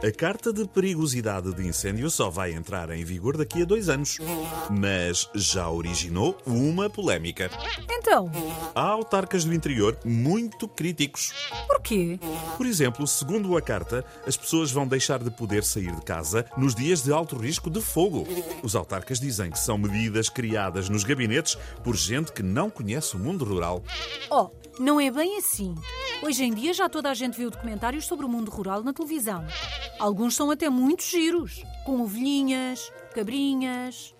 A carta de perigosidade de incêndio só vai entrar em vigor daqui a dois anos. Mas já originou uma polémica. Então, Há autarcas do interior muito críticos. porquê? Por exemplo, segundo a carta, as pessoas vão deixar de poder sair de casa nos dias de alto risco de fogo. Os autarcas dizem que são medidas criadas nos gabinetes por gente que não conhece o mundo rural. Oh, não é bem assim. Hoje em dia já toda a gente viu documentários sobre o mundo rural na televisão. Alguns são até muito giros, com ovelhinhas, cabrinhas.